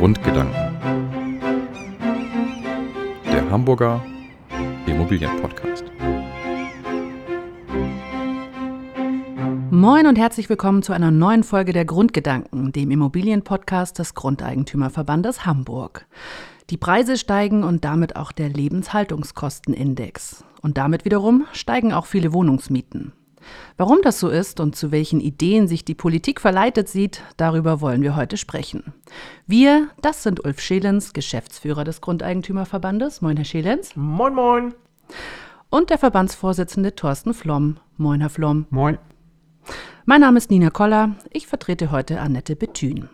Grundgedanken. Der Hamburger Immobilienpodcast. Moin und herzlich willkommen zu einer neuen Folge der Grundgedanken, dem Immobilienpodcast des Grundeigentümerverbandes Hamburg. Die Preise steigen und damit auch der Lebenshaltungskostenindex. Und damit wiederum steigen auch viele Wohnungsmieten. Warum das so ist und zu welchen Ideen sich die Politik verleitet sieht, darüber wollen wir heute sprechen. Wir, das sind Ulf Schelens, Geschäftsführer des Grundeigentümerverbandes. Moin, Herr Schelens. Moin, moin. Und der Verbandsvorsitzende Thorsten Flom. Moin, Herr Flom. Moin. Mein Name ist Nina Koller. Ich vertrete heute Annette Bethün.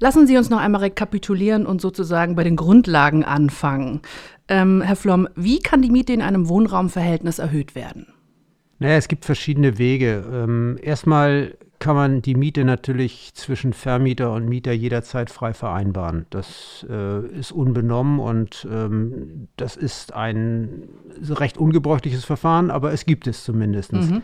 Lassen Sie uns noch einmal rekapitulieren und sozusagen bei den Grundlagen anfangen. Ähm, Herr Flom, wie kann die Miete in einem Wohnraumverhältnis erhöht werden? Naja, es gibt verschiedene Wege. Ähm, erstmal kann man die Miete natürlich zwischen Vermieter und Mieter jederzeit frei vereinbaren. Das äh, ist unbenommen und ähm, das ist ein recht ungebräuchliches Verfahren, aber es gibt es zumindest. Mhm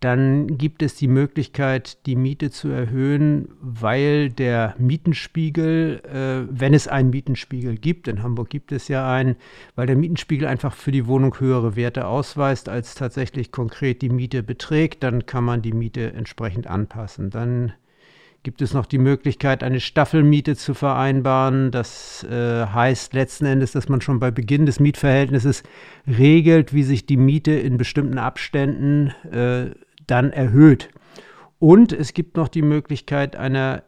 dann gibt es die Möglichkeit, die Miete zu erhöhen, weil der Mietenspiegel, äh, wenn es einen Mietenspiegel gibt, in Hamburg gibt es ja einen, weil der Mietenspiegel einfach für die Wohnung höhere Werte ausweist, als tatsächlich konkret die Miete beträgt, dann kann man die Miete entsprechend anpassen. Dann gibt es noch die Möglichkeit, eine Staffelmiete zu vereinbaren. Das äh, heißt letzten Endes, dass man schon bei Beginn des Mietverhältnisses regelt, wie sich die Miete in bestimmten Abständen äh, dann erhöht. Und es gibt noch die Möglichkeit einer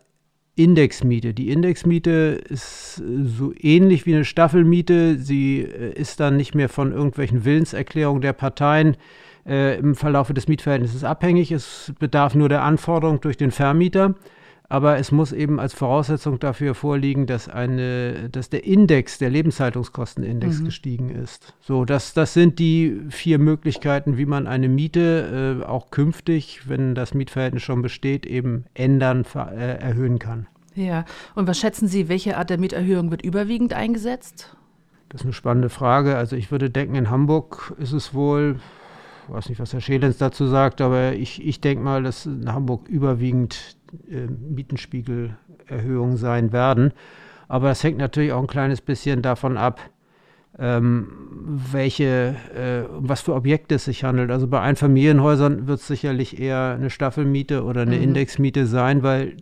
Indexmiete. Die Indexmiete ist so ähnlich wie eine Staffelmiete. Sie äh, ist dann nicht mehr von irgendwelchen Willenserklärungen der Parteien äh, im Verlauf des Mietverhältnisses abhängig. Es bedarf nur der Anforderung durch den Vermieter aber es muss eben als Voraussetzung dafür vorliegen, dass, eine, dass der Index, der Lebenshaltungskostenindex mhm. gestiegen ist. So, das, das sind die vier Möglichkeiten, wie man eine Miete äh, auch künftig, wenn das Mietverhältnis schon besteht, eben ändern, äh, erhöhen kann. Ja, und was schätzen Sie, welche Art der Mieterhöhung wird überwiegend eingesetzt? Das ist eine spannende Frage. Also ich würde denken, in Hamburg ist es wohl, ich weiß nicht, was Herr Schelens dazu sagt, aber ich, ich denke mal, dass in Hamburg überwiegend äh, Mietenspiegelerhöhungen sein werden. Aber das hängt natürlich auch ein kleines bisschen davon ab, ähm, welche, äh, was für Objekte es sich handelt. Also bei Einfamilienhäusern wird es sicherlich eher eine Staffelmiete oder eine mhm. Indexmiete sein, weil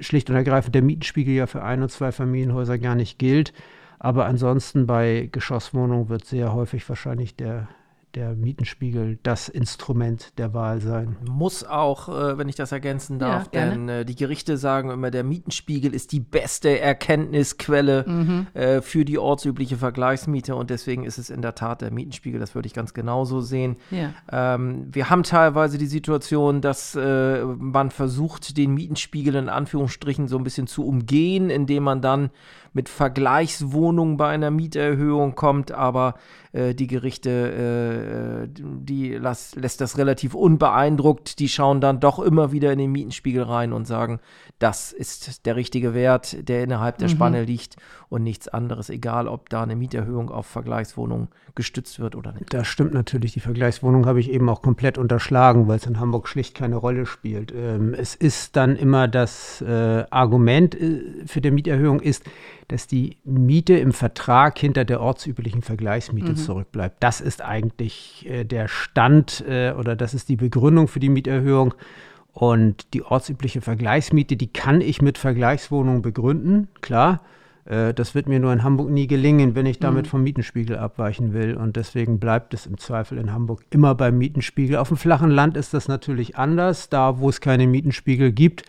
schlicht und ergreifend der Mietenspiegel ja für Ein- und zwei Familienhäuser gar nicht gilt. Aber ansonsten bei Geschosswohnungen wird sehr häufig wahrscheinlich der der Mietenspiegel das Instrument der Wahl sein. Muss auch, äh, wenn ich das ergänzen darf, ja, denn äh, die Gerichte sagen immer, der Mietenspiegel ist die beste Erkenntnisquelle mhm. äh, für die ortsübliche Vergleichsmiete und deswegen ist es in der Tat der Mietenspiegel, das würde ich ganz genauso sehen. Ja. Ähm, wir haben teilweise die Situation, dass man versucht, den Mietenspiegel in Anführungsstrichen so ein bisschen zu umgehen, indem man dann mit Vergleichswohnungen bei einer Mieterhöhung kommt, aber äh, die Gerichte, äh, äh, die las, lässt das relativ unbeeindruckt. Die schauen dann doch immer wieder in den Mietenspiegel rein und sagen, das ist der richtige Wert, der innerhalb der mhm. Spanne liegt und nichts anderes, egal ob da eine Mieterhöhung auf Vergleichswohnungen gestützt wird oder nicht. Das stimmt natürlich. Die Vergleichswohnung habe ich eben auch komplett unterschlagen, weil es in Hamburg schlicht keine Rolle spielt. Ähm, es ist dann immer das äh, Argument äh, für die Mieterhöhung ist, dass die Miete im Vertrag hinter der ortsüblichen Vergleichsmiete mhm. zurückbleibt. Das ist eigentlich äh, der Stand äh, oder das ist die Begründung für die Mieterhöhung. Und die ortsübliche Vergleichsmiete, die kann ich mit Vergleichswohnungen begründen, klar. Äh, das wird mir nur in Hamburg nie gelingen, wenn ich damit mhm. vom Mietenspiegel abweichen will. Und deswegen bleibt es im Zweifel in Hamburg immer beim Mietenspiegel. Auf dem flachen Land ist das natürlich anders. Da, wo es keine Mietenspiegel gibt,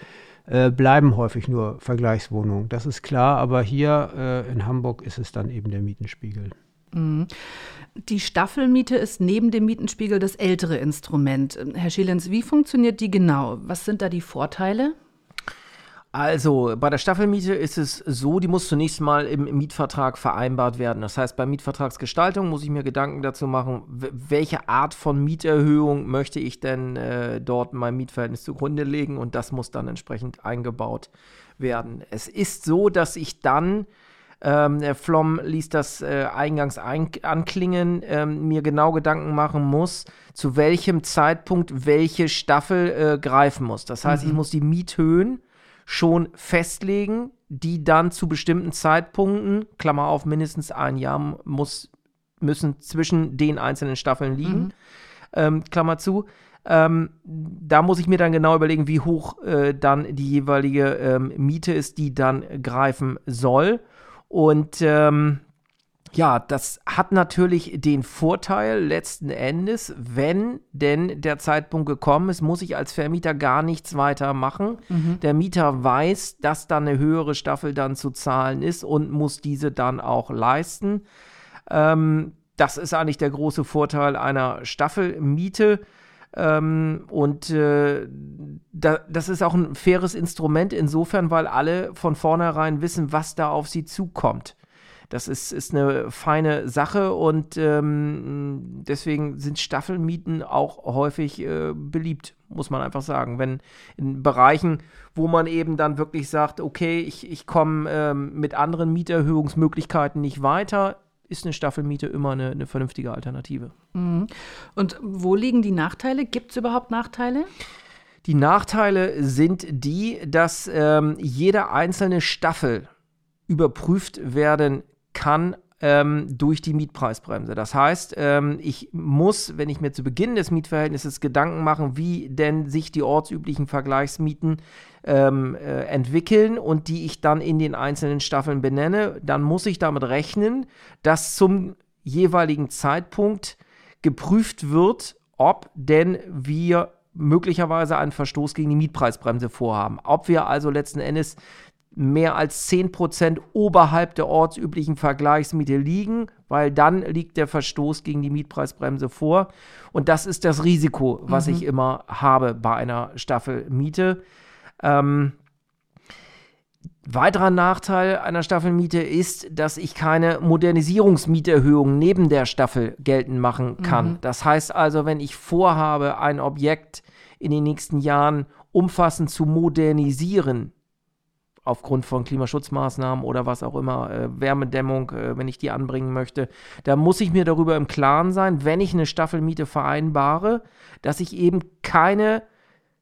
äh, bleiben häufig nur Vergleichswohnungen. Das ist klar, aber hier äh, in Hamburg ist es dann eben der Mietenspiegel. Mhm. Die Staffelmiete ist neben dem Mietenspiegel das ältere Instrument. Herr Schilens, wie funktioniert die genau? Was sind da die Vorteile? Also, bei der Staffelmiete ist es so, die muss zunächst mal im Mietvertrag vereinbart werden. Das heißt, bei Mietvertragsgestaltung muss ich mir Gedanken dazu machen, welche Art von Mieterhöhung möchte ich denn äh, dort meinem Mietverhältnis zugrunde legen und das muss dann entsprechend eingebaut werden. Es ist so, dass ich dann ähm, der Flom ließ das äh, eingangs ein anklingen, ähm, mir genau Gedanken machen muss, zu welchem Zeitpunkt welche Staffel äh, greifen muss. Das heißt, mhm. ich muss die Miethöhen schon festlegen, die dann zu bestimmten Zeitpunkten, Klammer auf, mindestens ein Jahr muss, müssen zwischen den einzelnen Staffeln liegen, mhm. ähm, Klammer zu. Ähm, da muss ich mir dann genau überlegen, wie hoch äh, dann die jeweilige ähm, Miete ist, die dann greifen soll. Und ähm, ja, das hat natürlich den Vorteil letzten Endes, wenn denn der Zeitpunkt gekommen ist, muss ich als Vermieter gar nichts weiter machen. Mhm. Der Mieter weiß, dass dann eine höhere Staffel dann zu zahlen ist und muss diese dann auch leisten. Ähm, das ist eigentlich der große Vorteil einer Staffelmiete. Ähm, und äh, da, das ist auch ein faires Instrument insofern, weil alle von vornherein wissen, was da auf sie zukommt. Das ist, ist eine feine Sache und ähm, deswegen sind Staffelmieten auch häufig äh, beliebt, muss man einfach sagen. Wenn in Bereichen, wo man eben dann wirklich sagt, okay, ich, ich komme ähm, mit anderen Mieterhöhungsmöglichkeiten nicht weiter, ist eine Staffelmiete immer eine, eine vernünftige Alternative. Mhm. Und wo liegen die Nachteile? Gibt es überhaupt Nachteile? Die Nachteile sind die, dass ähm, jede einzelne Staffel überprüft werden kann ähm, durch die Mietpreisbremse. Das heißt, ähm, ich muss, wenn ich mir zu Beginn des Mietverhältnisses Gedanken machen, wie denn sich die ortsüblichen Vergleichsmieten ähm, äh, entwickeln und die ich dann in den einzelnen Staffeln benenne, dann muss ich damit rechnen, dass zum jeweiligen Zeitpunkt geprüft wird, ob denn wir möglicherweise einen Verstoß gegen die Mietpreisbremse vorhaben. Ob wir also letzten Endes mehr als 10% oberhalb der ortsüblichen Vergleichsmiete liegen, weil dann liegt der Verstoß gegen die Mietpreisbremse vor. Und das ist das Risiko, was mhm. ich immer habe bei einer Staffelmiete. Ähm, Weiterer Nachteil einer Staffelmiete ist, dass ich keine Modernisierungsmieterhöhung neben der Staffel geltend machen kann. Mhm. Das heißt also, wenn ich vorhabe, ein Objekt in den nächsten Jahren umfassend zu modernisieren, aufgrund von Klimaschutzmaßnahmen oder was auch immer, äh, Wärmedämmung, äh, wenn ich die anbringen möchte, da muss ich mir darüber im Klaren sein, wenn ich eine Staffelmiete vereinbare, dass ich eben keine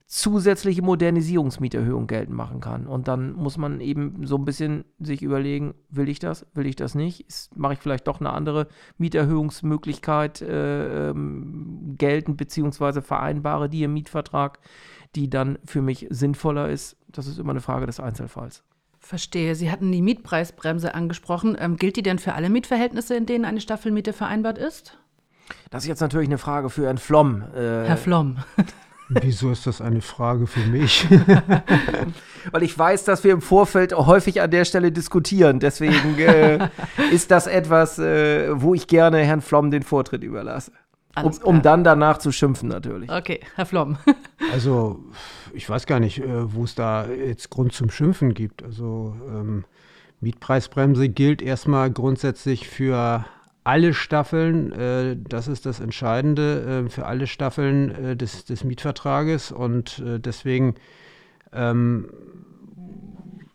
zusätzliche Modernisierungsmieterhöhung geltend machen kann. Und dann muss man eben so ein bisschen sich überlegen, will ich das, will ich das nicht? Mache ich vielleicht doch eine andere Mieterhöhungsmöglichkeit äh, ähm, geltend, beziehungsweise vereinbare die im Mietvertrag, die dann für mich sinnvoller ist. Das ist immer eine Frage des Einzelfalls. Verstehe. Sie hatten die Mietpreisbremse angesprochen. Ähm, gilt die denn für alle Mietverhältnisse, in denen eine Staffelmiete vereinbart ist? Das ist jetzt natürlich eine Frage für Herrn Flom. Äh, Herr Flom. Wieso ist das eine Frage für mich? Weil ich weiß, dass wir im Vorfeld häufig an der Stelle diskutieren. Deswegen äh, ist das etwas, äh, wo ich gerne Herrn Flom den Vortritt überlasse. Um, um, dann danach zu schimpfen, natürlich. Okay, Herr Flom. also, ich weiß gar nicht, äh, wo es da jetzt Grund zum Schimpfen gibt. Also, ähm, Mietpreisbremse gilt erstmal grundsätzlich für alle Staffeln, äh, das ist das Entscheidende, äh, für alle Staffeln äh, des, des Mietvertrages und äh, deswegen ähm,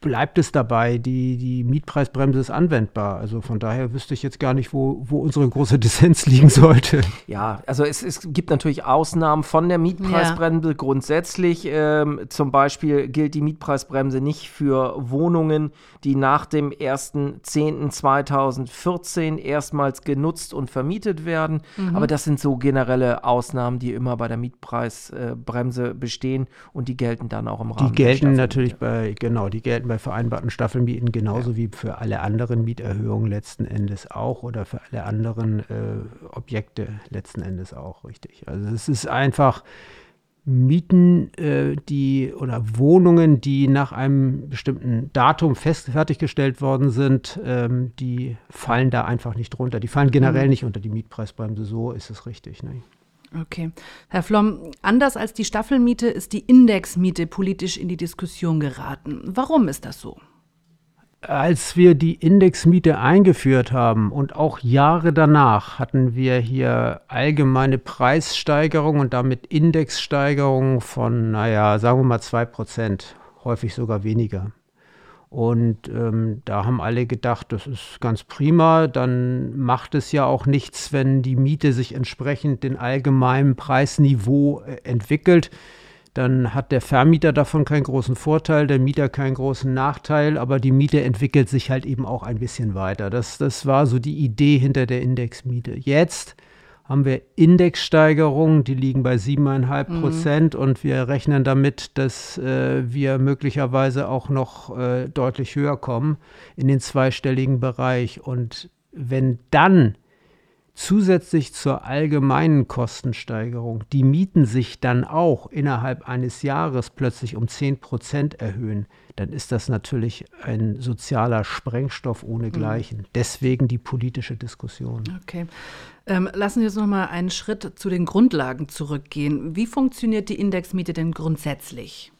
bleibt es dabei, die, die Mietpreisbremse ist anwendbar. Also von daher wüsste ich jetzt gar nicht, wo, wo unsere große Dissens liegen sollte. Ja, also es, es gibt natürlich Ausnahmen von der Mietpreisbremse ja. grundsätzlich. Ähm, zum Beispiel gilt die Mietpreisbremse nicht für Wohnungen, die nach dem 1.10.2014 erstmals genutzt und vermietet werden. Mhm. Aber das sind so generelle Ausnahmen, die immer bei der Mietpreisbremse bestehen und die gelten dann auch im Rahmen. Die gelten natürlich bei, genau, die gelten bei vereinbarten Staffelmieten genauso ja. wie für alle anderen Mieterhöhungen letzten Endes auch oder für alle anderen äh, Objekte letzten Endes auch, richtig. Also es ist einfach Mieten, äh, die oder Wohnungen, die nach einem bestimmten Datum fest fertiggestellt worden sind, ähm, die fallen da einfach nicht runter. Die fallen generell mhm. nicht unter die Mietpreisbremse. So ist es richtig. Ne? Okay. Herr Flom, anders als die Staffelmiete ist die Indexmiete politisch in die Diskussion geraten. Warum ist das so? Als wir die Indexmiete eingeführt haben und auch Jahre danach hatten wir hier allgemeine Preissteigerungen und damit Indexsteigerungen von, naja, sagen wir mal 2%, häufig sogar weniger. Und ähm, da haben alle gedacht, das ist ganz prima. Dann macht es ja auch nichts, wenn die Miete sich entsprechend den allgemeinen Preisniveau äh, entwickelt. dann hat der Vermieter davon keinen großen Vorteil, der Mieter keinen großen Nachteil, aber die Miete entwickelt sich halt eben auch ein bisschen weiter. Das, das war so die Idee hinter der Indexmiete. Jetzt haben wir Indexsteigerungen, die liegen bei 7,5 Prozent mhm. und wir rechnen damit, dass äh, wir möglicherweise auch noch äh, deutlich höher kommen in den zweistelligen Bereich. Und wenn dann zusätzlich zur allgemeinen Kostensteigerung die Mieten sich dann auch innerhalb eines Jahres plötzlich um 10 Prozent erhöhen, dann ist das natürlich ein sozialer Sprengstoff ohnegleichen. Mhm. Deswegen die politische Diskussion. Okay. Ähm, lassen Sie uns noch mal einen Schritt zu den Grundlagen zurückgehen. Wie funktioniert die Indexmiete denn grundsätzlich?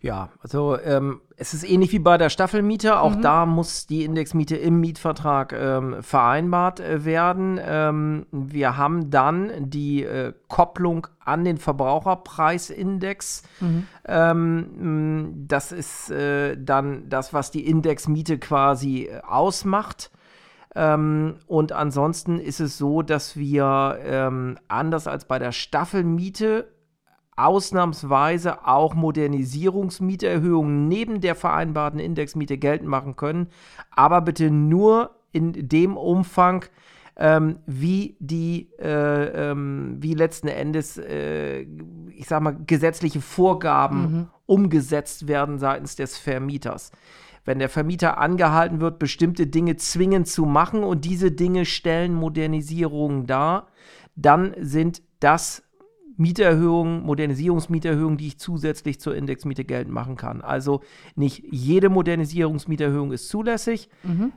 Ja, also ähm, es ist ähnlich wie bei der Staffelmiete. Auch mhm. da muss die Indexmiete im Mietvertrag ähm, vereinbart äh, werden. Ähm, wir haben dann die äh, Kopplung an den Verbraucherpreisindex. Mhm. Ähm, das ist äh, dann das, was die Indexmiete quasi äh, ausmacht. Ähm, und ansonsten ist es so, dass wir ähm, anders als bei der Staffelmiete ausnahmsweise auch Modernisierungsmieterhöhungen neben der vereinbarten Indexmiete geltend machen können, aber bitte nur in dem Umfang, ähm, wie die, äh, ähm, wie letzten Endes, äh, ich sag mal, gesetzliche Vorgaben mhm. umgesetzt werden seitens des Vermieters. Wenn der Vermieter angehalten wird, bestimmte Dinge zwingend zu machen und diese Dinge stellen Modernisierungen dar, dann sind das Mieterhöhungen, Modernisierungsmieterhöhungen, die ich zusätzlich zur Indexmiete geltend machen kann. Also nicht jede Modernisierungsmieterhöhung ist zulässig, mhm.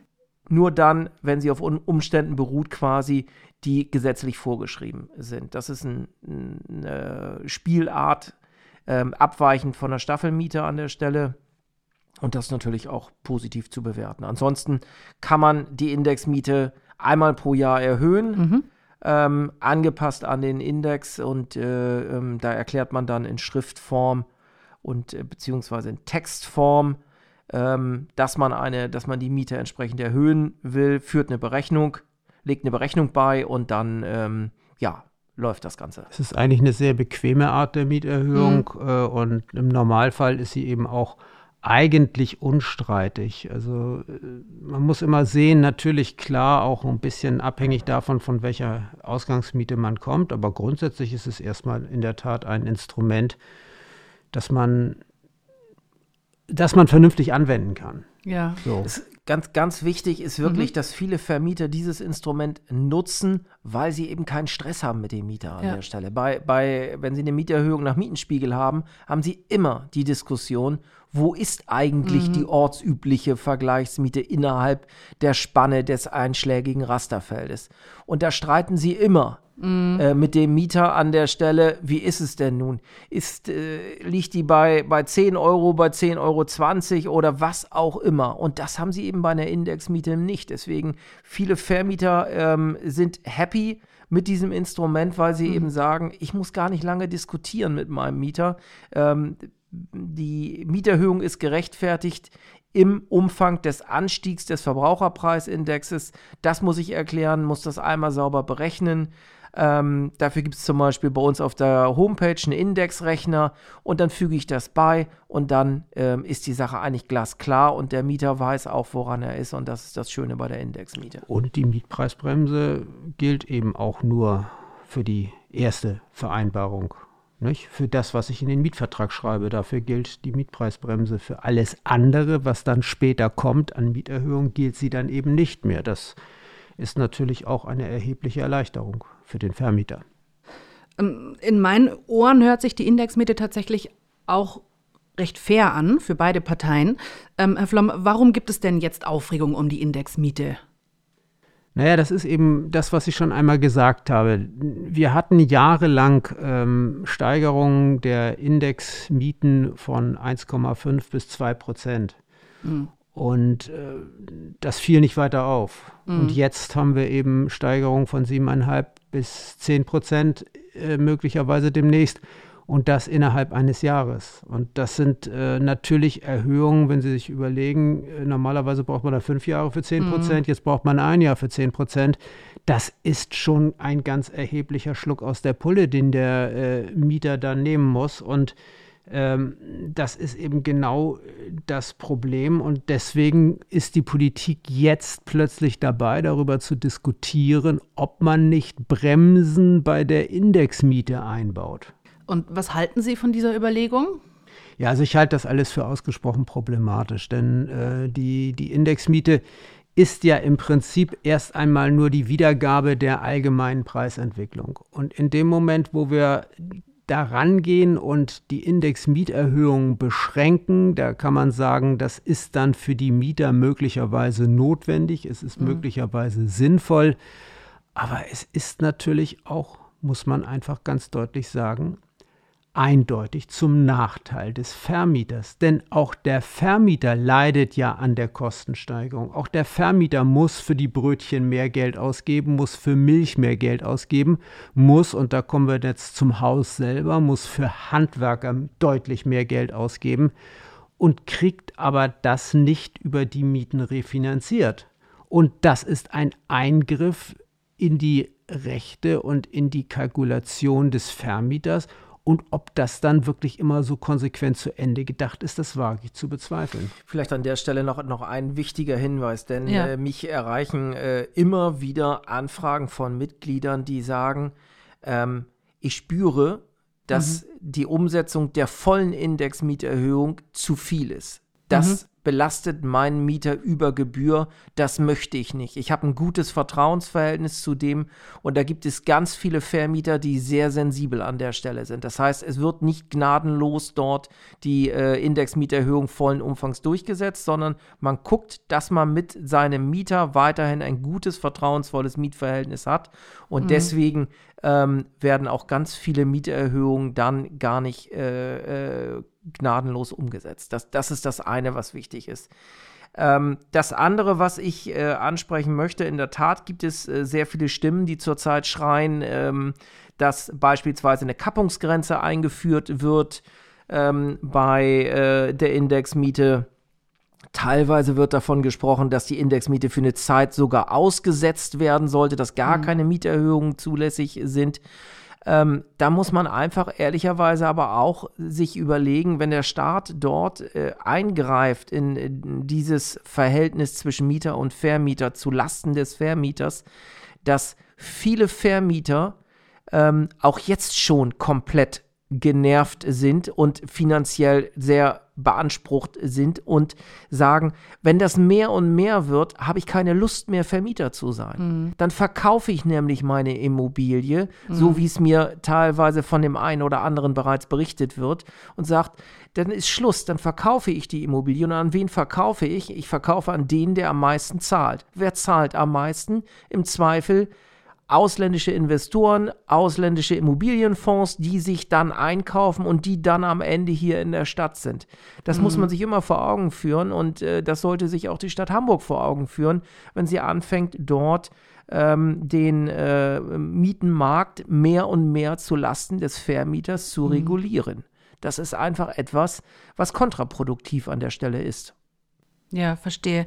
nur dann, wenn sie auf Umständen beruht, quasi, die gesetzlich vorgeschrieben sind. Das ist ein, eine Spielart, ähm, abweichend von der Staffelmiete an der Stelle. Und das natürlich auch positiv zu bewerten. Ansonsten kann man die Indexmiete einmal pro Jahr erhöhen. Mhm ähm, angepasst an den Index und äh, ähm, da erklärt man dann in Schriftform und äh, beziehungsweise in Textform, ähm, dass man eine, dass man die Miete entsprechend erhöhen will, führt eine Berechnung, legt eine Berechnung bei und dann ähm, ja läuft das Ganze. Es ist eigentlich eine sehr bequeme Art der Mieterhöhung mhm. äh, und im Normalfall ist sie eben auch eigentlich unstreitig. Also äh, man muss immer sehen, natürlich klar auch ein bisschen abhängig davon, von welcher Ausgangsmiete man kommt, aber grundsätzlich ist es erstmal in der Tat ein Instrument, das man, das man vernünftig anwenden kann. Ja. So. Es, ganz, ganz wichtig ist wirklich, mhm. dass viele Vermieter dieses Instrument nutzen, weil sie eben keinen Stress haben mit dem Mieter an ja. der Stelle. Bei, bei, wenn sie eine Mieterhöhung nach Mietenspiegel haben, haben sie immer die Diskussion, wo ist eigentlich mhm. die ortsübliche Vergleichsmiete innerhalb der Spanne des einschlägigen Rasterfeldes. Und da streiten sie immer. Mhm. Äh, mit dem Mieter an der Stelle, wie ist es denn nun? Ist, äh, liegt die bei, bei 10 Euro, bei 10,20 Euro 20 oder was auch immer? Und das haben sie eben bei einer Indexmiete nicht. Deswegen viele Vermieter ähm, sind happy mit diesem Instrument, weil sie mhm. eben sagen, ich muss gar nicht lange diskutieren mit meinem Mieter. Ähm, die Mieterhöhung ist gerechtfertigt im Umfang des Anstiegs des Verbraucherpreisindexes. Das muss ich erklären, muss das einmal sauber berechnen. Ähm, dafür gibt es zum Beispiel bei uns auf der Homepage einen Indexrechner und dann füge ich das bei und dann ähm, ist die Sache eigentlich glasklar und der Mieter weiß auch, woran er ist und das ist das Schöne bei der Indexmiete. Und die Mietpreisbremse gilt eben auch nur für die erste Vereinbarung nicht? Für das, was ich in den Mietvertrag schreibe, dafür gilt die Mietpreisbremse. Für alles andere, was dann später kommt an Mieterhöhung, gilt sie dann eben nicht mehr. Das ist natürlich auch eine erhebliche Erleichterung für den Vermieter. Ähm, in meinen Ohren hört sich die Indexmiete tatsächlich auch recht fair an für beide Parteien. Ähm, Herr Flom, warum gibt es denn jetzt Aufregung um die Indexmiete? Naja, das ist eben das, was ich schon einmal gesagt habe. Wir hatten jahrelang ähm, Steigerungen der Indexmieten von 1,5 bis 2 Prozent. Mhm. Und äh, das fiel nicht weiter auf. Mhm. Und jetzt haben wir eben Steigerungen von 7,5 bis 10 Prozent äh, möglicherweise demnächst. und das innerhalb eines Jahres. Und das sind äh, natürlich Erhöhungen, wenn Sie sich überlegen, äh, normalerweise braucht man da fünf Jahre für 10 Prozent, mhm. jetzt braucht man ein Jahr für 10 Prozent. Das ist schon ein ganz erheblicher Schluck aus der Pulle, den der äh, Mieter dann nehmen muss. Und das ist eben genau äh, das Problem und deswegen ist die Politik jetzt plötzlich dabei, darüber zu diskutieren, ob man nicht Bremsen bei der Indexmiete einbaut. Und was halten Sie von dieser Überlegung? Ja, also ich halte das alles für ausgesprochen problematisch, denn äh, die, die Indexmiete ist ja im Prinzip erst einmal nur die Wiedergabe der allgemeinen Preisentwicklung. Und in dem Moment, wo wir daran gehen und die Indexmieterhöhung beschränken, da kann man sagen, das ist dann für die Mieter möglicherweise notwendig, es ist mhm. möglicherweise sinnvoll, aber es ist natürlich auch, muss man einfach ganz deutlich sagen, eindeutig zum Nachteil des Vermieters. Denn auch der Vermieter leidet ja an der Kostensteigerung. Auch der Vermieter muss für die Brötchen mehr Geld ausgeben, muss für Milch mehr Geld ausgeben, muss, und da kommen wir jetzt zum Haus selber, muss für Handwerker deutlich mehr Geld ausgeben und kriegt aber das nicht über die Mieten refinanziert. Und das ist ein Eingriff in die Rechte und in die Kalkulation des Vermieters und ob das dann wirklich immer so konsequent zu Ende gedacht ist, das wage ich zu bezweifeln. Vielleicht an der Stelle noch, noch ein wichtiger Hinweis, denn ja. äh, mich erreichen äh, immer wieder Anfragen von Mitgliedern, die sagen, ähm, ich spüre, dass mhm. die Umsetzung der vollen Indexmieterhöhung zu viel ist. Das mhm belastet meinen Mieter über Gebühr. Das möchte ich nicht. Ich habe ein gutes Vertrauensverhältnis zu dem und da gibt es ganz viele Vermieter, die sehr sensibel an der Stelle sind. Das heißt, es wird nicht gnadenlos dort die äh, Indexmieterhöhung vollen Umfangs durchgesetzt, sondern man guckt, dass man mit seinem Mieter weiterhin ein gutes, vertrauensvolles Mietverhältnis hat und mhm. deswegen ähm, werden auch ganz viele Mieterhöhungen dann gar nicht äh, äh, gnadenlos umgesetzt. Das, das ist das eine, was wichtig ist. Ähm, das andere, was ich äh, ansprechen möchte, in der Tat gibt es äh, sehr viele Stimmen, die zurzeit schreien, ähm, dass beispielsweise eine Kappungsgrenze eingeführt wird ähm, bei äh, der Indexmiete. Teilweise wird davon gesprochen, dass die Indexmiete für eine Zeit sogar ausgesetzt werden sollte, dass gar mhm. keine Mieterhöhungen zulässig sind. Ähm, da muss man einfach ehrlicherweise aber auch sich überlegen, wenn der Staat dort äh, eingreift in, in, dieses Verhältnis zwischen Mieter und Vermieter zu Lasten des Vermieters, dass viele Vermieter ähm, auch jetzt schon komplett genervt sind und finanziell sehr beansprucht sind und sagen, wenn das mehr und mehr wird, habe ich keine Lust mehr Vermieter zu sein. Mhm. Dann verkaufe ich nämlich meine Immobilie, mhm. so wie es mir teilweise von dem einen oder anderen bereits berichtet wird und sagt, dann ist Schluss, dann verkaufe ich die Immobilie und an wen verkaufe ich? Ich verkaufe an den, der am meisten zahlt. Wer zahlt am meisten? Im Zweifel ausländische Investoren, ausländische Immobilienfonds, die sich dann einkaufen und die dann am Ende hier in der Stadt sind. Das mhm. muss man sich immer vor Augen führen und äh, das sollte sich auch die Stadt Hamburg vor Augen führen, wenn sie anfängt, dort ähm, den äh, Mietenmarkt mehr und mehr zu Lasten des Vermieters zu mhm. regulieren. Das ist einfach etwas, was kontraproduktiv an der Stelle ist. Ja, verstehe.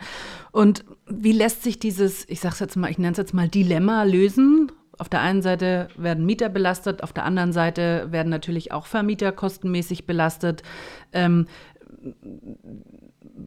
Und wie lässt sich dieses, ich sag's jetzt mal, ich nenne es jetzt mal Dilemma lösen? Auf der einen Seite werden Mieter belastet, auf der anderen Seite werden natürlich auch Vermieter kostenmäßig belastet. Ähm,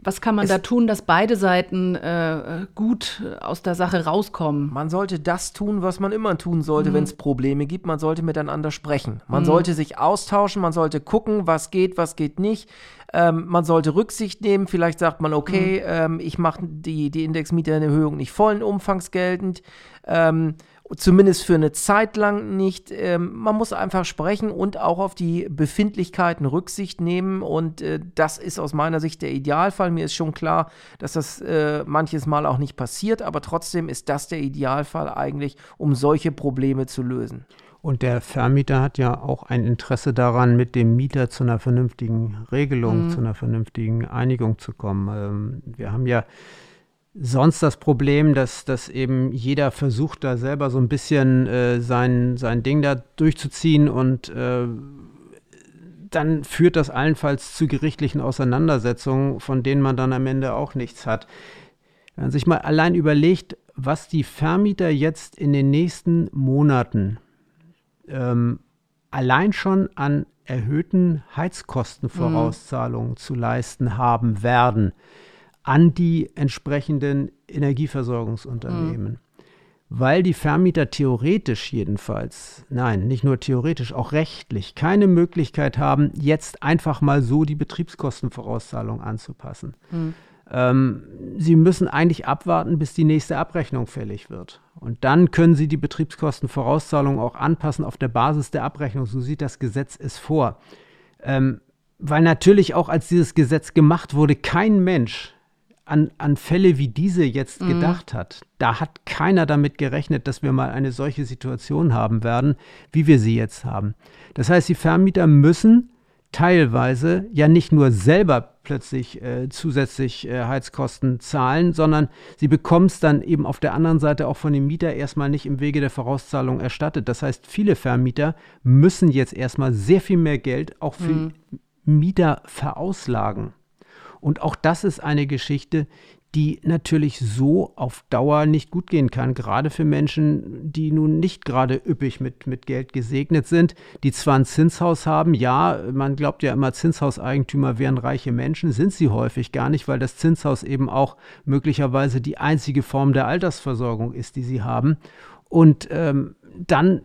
was kann man es da tun, dass beide Seiten äh, gut aus der Sache rauskommen? Man sollte das tun, was man immer tun sollte, mhm. wenn es Probleme gibt. Man sollte miteinander sprechen. Man mhm. sollte sich austauschen, man sollte gucken, was geht, was geht nicht. Ähm, man sollte Rücksicht nehmen. Vielleicht sagt man, okay, mhm. ähm, ich mache die, die Indexmietererhöhung nicht vollen Umfangs geltend. Ähm, zumindest für eine Zeit lang nicht. Ähm, man muss einfach sprechen und auch auf die Befindlichkeiten Rücksicht nehmen. Und äh, das ist aus meiner Sicht der Idealfall. Mir ist schon klar, dass das äh, manches Mal auch nicht passiert, aber trotzdem ist das der Idealfall eigentlich, um solche Probleme zu lösen. Und der Vermieter hat ja auch ein Interesse daran, mit dem Mieter zu einer vernünftigen Regelung, mhm. zu einer vernünftigen Einigung zu kommen. Ähm, wir haben ja sonst das Problem, dass, dass eben jeder versucht, da selber so ein bisschen äh, sein, sein Ding da durchzuziehen und äh, dann führt das allenfalls zu gerichtlichen Auseinandersetzungen, von denen man dann am Ende auch nichts hat. Wenn man sich mal allein überlegt, was die Vermieter jetzt in den nächsten Monaten ähm, allein schon an erhöhten Heizkostenvorauszahlungen mhm. zu leisten haben werden an die entsprechenden Energieversorgungsunternehmen. Mhm. Weil die Vermieter theoretisch jedenfalls, nein, nicht nur theoretisch, auch rechtlich keine Möglichkeit haben, jetzt einfach mal so die Betriebskostenvorauszahlung anzupassen. Mhm. Ähm, sie müssen eigentlich abwarten, bis die nächste Abrechnung fällig wird. Und dann können Sie die Betriebskostenvorauszahlung auch anpassen auf der Basis der Abrechnung. So sieht das Gesetz es vor. Ähm, weil natürlich auch als dieses Gesetz gemacht wurde, kein Mensch an, an Fälle wie diese jetzt mhm. gedacht hat. Da hat keiner damit gerechnet, dass wir mal eine solche Situation haben werden, wie wir sie jetzt haben. Das heißt, die Vermieter müssen teilweise ja nicht nur selber plötzlich äh, zusätzlich äh, Heizkosten zahlen, sondern sie bekommen es dann eben auf der anderen Seite auch von dem Mieter erstmal nicht im Wege der Vorauszahlung erstattet. Das heißt, viele Vermieter müssen jetzt erstmal sehr viel mehr Geld auch für mhm. Mieter verauslagen. Und auch das ist eine Geschichte, die natürlich so auf Dauer nicht gut gehen kann, gerade für Menschen, die nun nicht gerade üppig mit, mit Geld gesegnet sind, die zwar ein Zinshaus haben, ja, man glaubt ja immer, Zinshauseigentümer wären reiche Menschen, sind sie häufig gar nicht, weil das Zinshaus eben auch möglicherweise die einzige Form der Altersversorgung ist, die sie haben. Und ähm, dann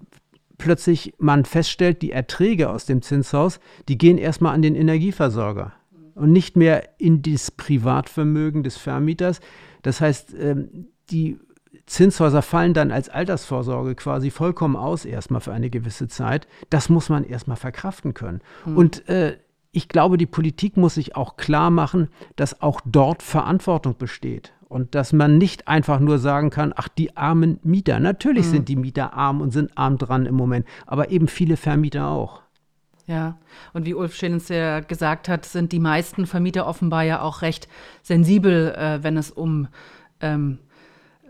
plötzlich man feststellt, die Erträge aus dem Zinshaus, die gehen erstmal an den Energieversorger und nicht mehr in das Privatvermögen des Vermieters. Das heißt, ähm, die Zinshäuser fallen dann als Altersvorsorge quasi vollkommen aus, erstmal für eine gewisse Zeit. Das muss man erstmal verkraften können. Mhm. Und äh, ich glaube, die Politik muss sich auch klar machen, dass auch dort Verantwortung besteht. Und dass man nicht einfach nur sagen kann, ach, die armen Mieter. Natürlich mhm. sind die Mieter arm und sind arm dran im Moment, aber eben viele Vermieter auch. Ja, und wie Ulf Schillens ja gesagt hat, sind die meisten Vermieter offenbar ja auch recht sensibel, äh, wenn es um ähm,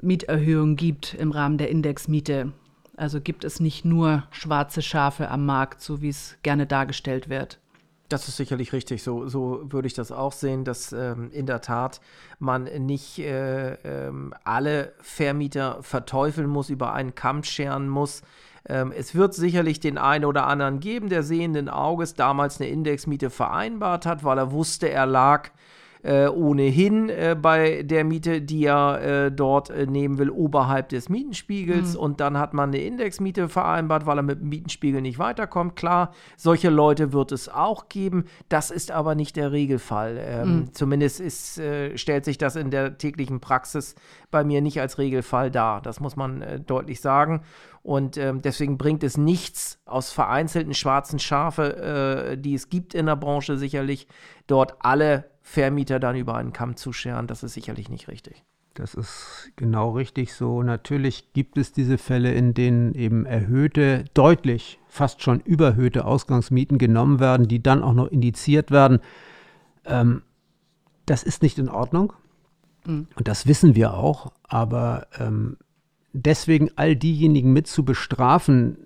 Mieterhöhungen gibt im Rahmen der Indexmiete. Also gibt es nicht nur schwarze Schafe am Markt, so wie es gerne dargestellt wird. Das ist sicherlich richtig. So, so würde ich das auch sehen, dass ähm, in der Tat man nicht äh, ähm, alle Vermieter verteufeln muss, über einen Kamm scheren muss. Ähm, es wird sicherlich den einen oder anderen geben, der sehenden Auges damals eine Indexmiete vereinbart hat, weil er wusste, er lag äh, ohnehin äh, bei der Miete, die er äh, dort äh, nehmen will, oberhalb des Mietenspiegels. Mhm. Und dann hat man eine Indexmiete vereinbart, weil er mit dem Mietenspiegel nicht weiterkommt. Klar, solche Leute wird es auch geben. Das ist aber nicht der Regelfall. Ähm, mhm. Zumindest ist, äh, stellt sich das in der täglichen Praxis bei mir nicht als Regelfall dar. Das muss man äh, deutlich sagen. Und ähm, deswegen bringt es nichts aus vereinzelten schwarzen Schafe, äh, die es gibt in der Branche sicherlich, dort alle Vermieter dann über einen Kamm zu scheren. Das ist sicherlich nicht richtig. Das ist genau richtig so. Natürlich gibt es diese Fälle, in denen eben erhöhte, deutlich, fast schon überhöhte Ausgangsmieten genommen werden, die dann auch noch indiziert werden. Ähm, das ist nicht in Ordnung. Mhm. Und das wissen wir auch. Aber ähm, deswegen all diejenigen mit zu bestrafen,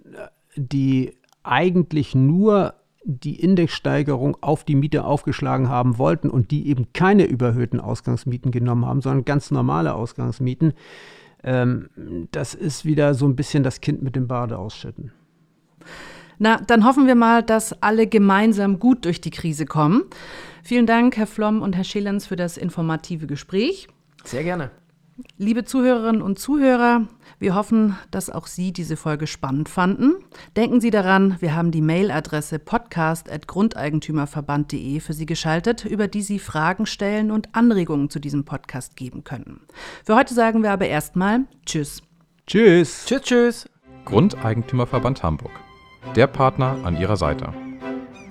die eigentlich nur die Indexsteigerung auf die Miete aufgeschlagen haben wollten und die eben keine überhöhten Ausgangsmieten genommen haben, sondern ganz normale Ausgangsmieten, ähm, das ist wieder so ein bisschen das Kind mit dem Bade ausschütten. Na, dann hoffen wir mal, dass alle gemeinsam gut durch die Krise kommen. Vielen Dank, Herr Flom und Herr Schilens, für das informative Gespräch. Sehr gerne. Liebe Zuhörerinnen und Zuhörer, wir hoffen, dass auch Sie diese Folge spannend fanden. Denken Sie daran, wir haben die Mailadresse podcast.grundeigentümerverband.de für Sie geschaltet, über die Sie Fragen stellen und Anregungen zu diesem Podcast geben können. Für heute sagen wir aber erstmal Tschüss. Tschüss. Tschüss, tschüss. Grundeigentümerverband Hamburg. Der Partner an Ihrer Seite.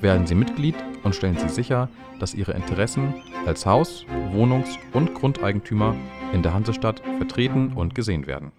Werden Sie Mitglied und stellen Sie sicher, dass Ihre Interessen als Haus-, Wohnungs- und Grundeigentümer in der Hansestadt vertreten und gesehen werden.